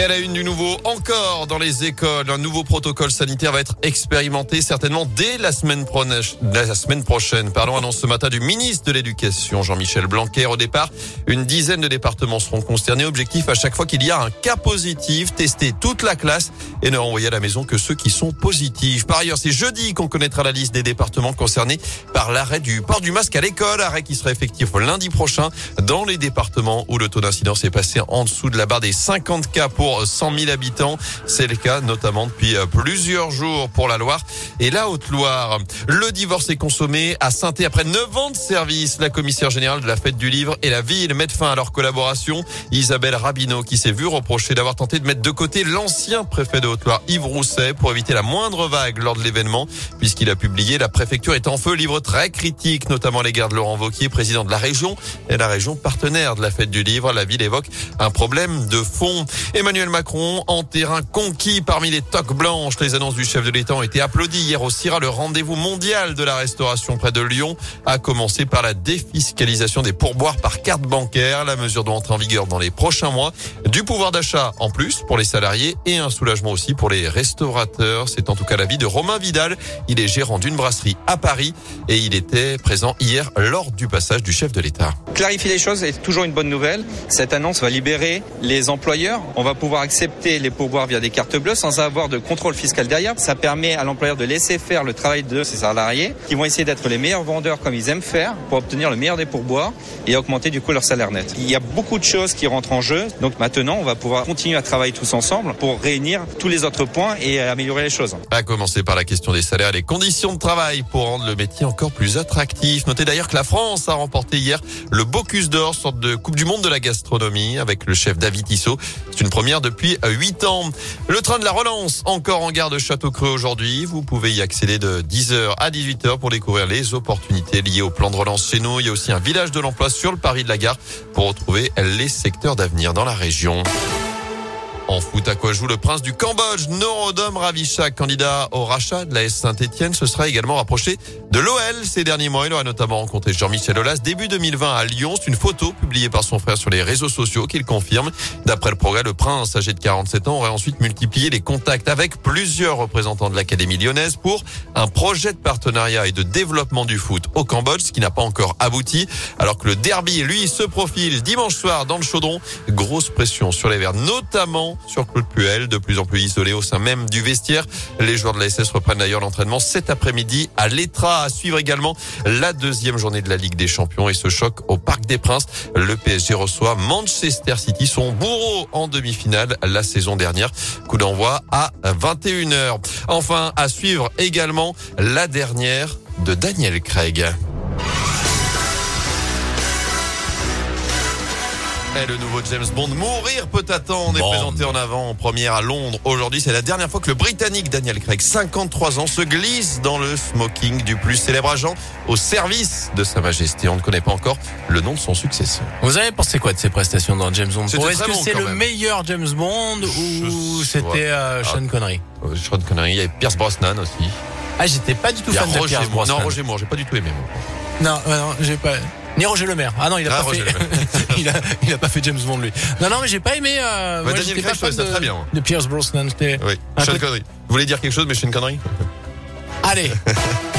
Et à la une du nouveau, encore dans les écoles, un nouveau protocole sanitaire va être expérimenté certainement dès la semaine, la semaine prochaine. Pardon, annonce ce matin du ministre de l'Éducation, Jean-Michel Blanquer. Au départ, une dizaine de départements seront concernés. Objectif, à chaque fois qu'il y a un cas positif, tester toute la classe et ne renvoyer à la maison que ceux qui sont positifs. Par ailleurs, c'est jeudi qu'on connaîtra la liste des départements concernés par l'arrêt du port du masque à l'école, arrêt qui sera effectif lundi prochain dans les départements où le taux d'incidence est passé en dessous de la barre des 50 cas pour 100 000 habitants. C'est le cas notamment depuis euh, plusieurs jours pour la Loire et la Haute-Loire. Le divorce est consommé à saint après 9 ans de service. La commissaire générale de la fête du livre et la ville mettent fin à leur collaboration. Isabelle Rabineau qui s'est vue reprocher d'avoir tenté de mettre de côté l'ancien préfet de Haute-Loire Yves Rousset pour éviter la moindre vague lors de l'événement puisqu'il a publié La préfecture est en feu, livre très critique notamment à l'égard de Laurent Vauquier, président de la région et la région partenaire de la fête du livre. La ville évoque un problème de fond. Emmanuel Emmanuel Macron en terrain conquis parmi les toques blanches. Les annonces du chef de l'État ont été applaudies hier au CIRA, le rendez-vous mondial de la restauration près de Lyon, a commencé par la défiscalisation des pourboires par carte bancaire. La mesure doit entrer en vigueur dans les prochains mois. Du pouvoir d'achat en plus pour les salariés et un soulagement aussi pour les restaurateurs. C'est en tout cas l'avis de Romain Vidal. Il est gérant d'une brasserie à Paris et il était présent hier lors du passage du chef de l'État. Clarifier les choses est toujours une bonne nouvelle. Cette annonce va libérer les employeurs. On va pouvoir accepter les pourboires via des cartes bleues sans avoir de contrôle fiscal derrière. Ça permet à l'employeur de laisser faire le travail de ses salariés qui vont essayer d'être les meilleurs vendeurs comme ils aiment faire pour obtenir le meilleur des pourboires et augmenter du coup leur salaire net. Il y a beaucoup de choses qui rentrent en jeu. Donc maintenant, on va pouvoir continuer à travailler tous ensemble pour réunir tous les autres points et améliorer les choses. À commencer par la question des salaires et des conditions de travail pour rendre le métier encore plus attractif. Notez d'ailleurs que la France a remporté hier le Bocuse d'Or, sorte de Coupe du Monde de la gastronomie avec le chef David Tissot. C'est une première depuis 8 ans. Le train de la relance, encore en gare de Château-Creux aujourd'hui. Vous pouvez y accéder de 10h à 18h pour découvrir les opportunités liées au plan de relance chez nous. Il y a aussi un village de l'emploi sur le Paris de la gare pour retrouver les secteurs d'avenir dans la région. En foot, à quoi joue le prince du Cambodge, Norodom Ravishak, candidat au rachat de la S Saint-Etienne, se sera également rapproché de l'OL ces derniers mois. Il aura notamment rencontré Jean-Michel Aulas début 2020 à Lyon. C'est une photo publiée par son frère sur les réseaux sociaux qu'il confirme. D'après le progrès, le prince, âgé de 47 ans, aurait ensuite multiplié les contacts avec plusieurs représentants de l'Académie lyonnaise pour un projet de partenariat et de développement du foot au Cambodge, ce qui n'a pas encore abouti. Alors que le derby, lui, se profile dimanche soir dans le chaudron. Grosse pression sur les Verts, notamment sur Claude Puel, de plus en plus isolé au sein même du vestiaire. Les joueurs de la SS reprennent d'ailleurs l'entraînement cet après-midi à l'Etra. À suivre également la deuxième journée de la Ligue des Champions et ce choc au Parc des Princes. Le PSG reçoit Manchester City, son bourreau en demi-finale la saison dernière. Coup d'envoi à 21h. Enfin, à suivre également la dernière de Daniel Craig. Et le nouveau James Bond, Mourir peut attendre, est présenté en avant en première à Londres. Aujourd'hui, c'est la dernière fois que le Britannique Daniel Craig, 53 ans, se glisse dans le smoking du plus célèbre agent au service de Sa Majesté. On ne connaît pas encore le nom de son successeur. Vous avez pensé quoi de ses prestations dans James Bond? Est-ce que c'est le meilleur James Bond ou c'était euh, Sean Connery? Euh, Sean Connery, il y avait Pierce Brosnan aussi. Ah, j'étais pas du tout fan de Pierce Brosnan. Non, Roger Moore, j'ai pas du tout aimé. Non, non, j'ai pas. Ni Roger Le Maire. Ah non, il a ah, pas fait. il, a, il a pas fait James Bond lui. Non non, mais j'ai pas aimé. Euh, bah, Daniel Craig, pas de, très bien. De Pierce Brosnan, Oui. Sean Connery. Vous voulez dire quelque chose, mais Sean Connery? Allez.